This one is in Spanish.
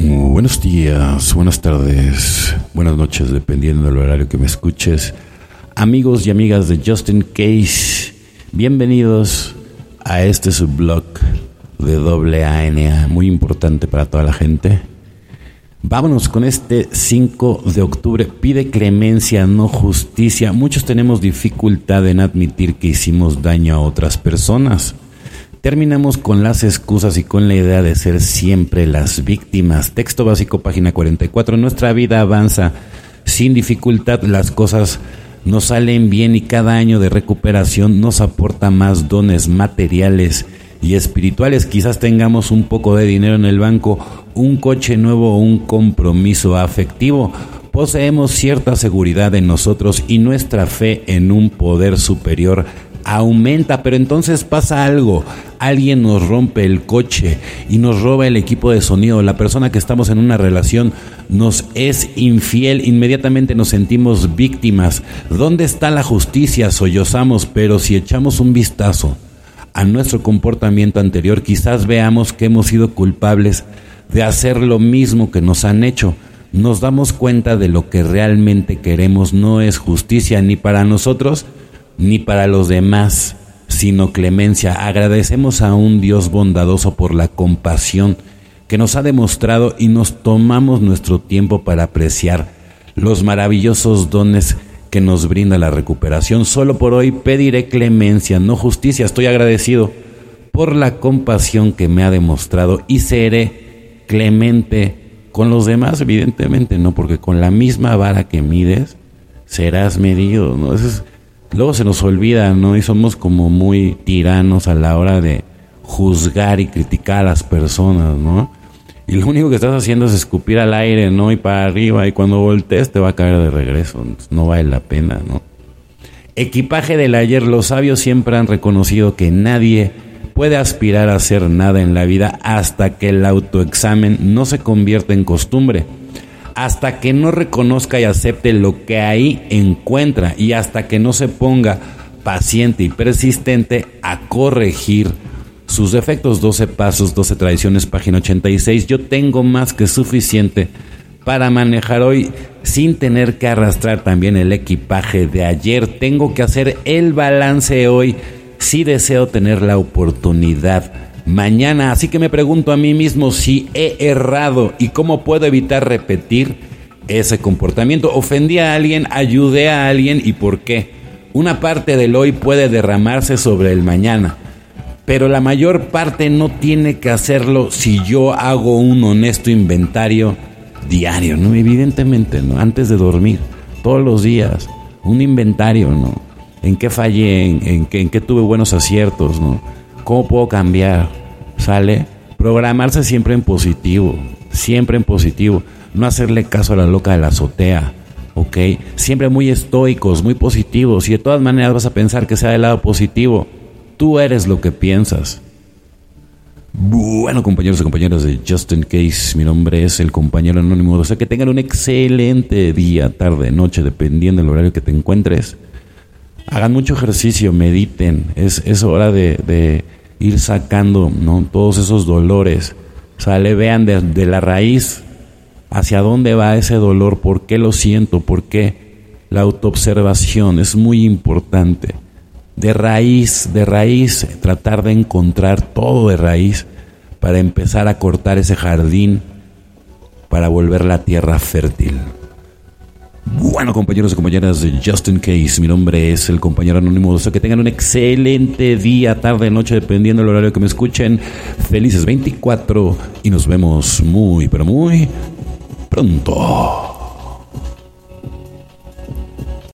Buenos días, buenas tardes, buenas noches, dependiendo del horario que me escuches. Amigos y amigas de Justin Case, bienvenidos a este subblog de doble ANA, muy importante para toda la gente. Vámonos con este 5 de octubre. Pide clemencia, no justicia. Muchos tenemos dificultad en admitir que hicimos daño a otras personas. Terminamos con las excusas y con la idea de ser siempre las víctimas. Texto básico, página 44. Nuestra vida avanza sin dificultad. Las cosas nos salen bien y cada año de recuperación nos aporta más dones materiales y espirituales. Quizás tengamos un poco de dinero en el banco, un coche nuevo o un compromiso afectivo. Poseemos cierta seguridad en nosotros y nuestra fe en un poder superior aumenta, pero entonces pasa algo. Alguien nos rompe el coche y nos roba el equipo de sonido. La persona que estamos en una relación nos es infiel. Inmediatamente nos sentimos víctimas. ¿Dónde está la justicia? Sollozamos, pero si echamos un vistazo a nuestro comportamiento anterior, quizás veamos que hemos sido culpables de hacer lo mismo que nos han hecho. Nos damos cuenta de lo que realmente queremos no es justicia ni para nosotros ni para los demás, sino clemencia. Agradecemos a un Dios bondadoso por la compasión que nos ha demostrado y nos tomamos nuestro tiempo para apreciar los maravillosos dones que nos brinda la recuperación. Solo por hoy pediré clemencia, no justicia. Estoy agradecido por la compasión que me ha demostrado y seré clemente con los demás, evidentemente, ¿no? Porque con la misma vara que mides, serás medido, ¿no? Luego se nos olvida, ¿no? Y somos como muy tiranos a la hora de juzgar y criticar a las personas, ¿no? Y lo único que estás haciendo es escupir al aire, ¿no? Y para arriba. Y cuando voltees te va a caer de regreso. No vale la pena, ¿no? Equipaje del ayer. Los sabios siempre han reconocido que nadie puede aspirar a hacer nada en la vida hasta que el autoexamen no se convierta en costumbre. Hasta que no reconozca y acepte lo que ahí encuentra. Y hasta que no se ponga paciente y persistente a corregir sus defectos, 12 pasos, 12 tradiciones, página 86. Yo tengo más que suficiente para manejar hoy sin tener que arrastrar también el equipaje de ayer. Tengo que hacer el balance hoy si deseo tener la oportunidad mañana. Así que me pregunto a mí mismo si he errado y cómo puedo evitar repetir ese comportamiento. Ofendí a alguien, ayudé a alguien y por qué. Una parte del hoy puede derramarse sobre el mañana pero la mayor parte no tiene que hacerlo si yo hago un honesto inventario diario, ¿no? Evidentemente, ¿no? Antes de dormir, todos los días, un inventario, ¿no? ¿En qué fallé? ¿En, qué, en qué tuve buenos aciertos, ¿no? ¿Cómo puedo cambiar? ¿Sale? Programarse siempre en positivo, siempre en positivo. No hacerle caso a la loca de la azotea, ¿ok? Siempre muy estoicos, muy positivos y de todas maneras vas a pensar que sea del lado positivo Tú eres lo que piensas. Bueno, compañeros y compañeras de Justin Case, mi nombre es el compañero anónimo. O sea, que tengan un excelente día, tarde, noche, dependiendo del horario que te encuentres. Hagan mucho ejercicio, mediten. Es, es hora de, ir sacando ¿no? todos esos dolores. Sale, vean de, de la raíz hacia dónde va ese dolor, por qué lo siento, por qué. La autoobservación es muy importante de raíz, de raíz, tratar de encontrar todo de raíz para empezar a cortar ese jardín para volver la tierra fértil. Bueno, compañeros y compañeras de Justin Case, mi nombre es el compañero anónimo. O sea, que tengan un excelente día, tarde, noche, dependiendo del horario que me escuchen. Felices 24 y nos vemos muy, pero muy pronto.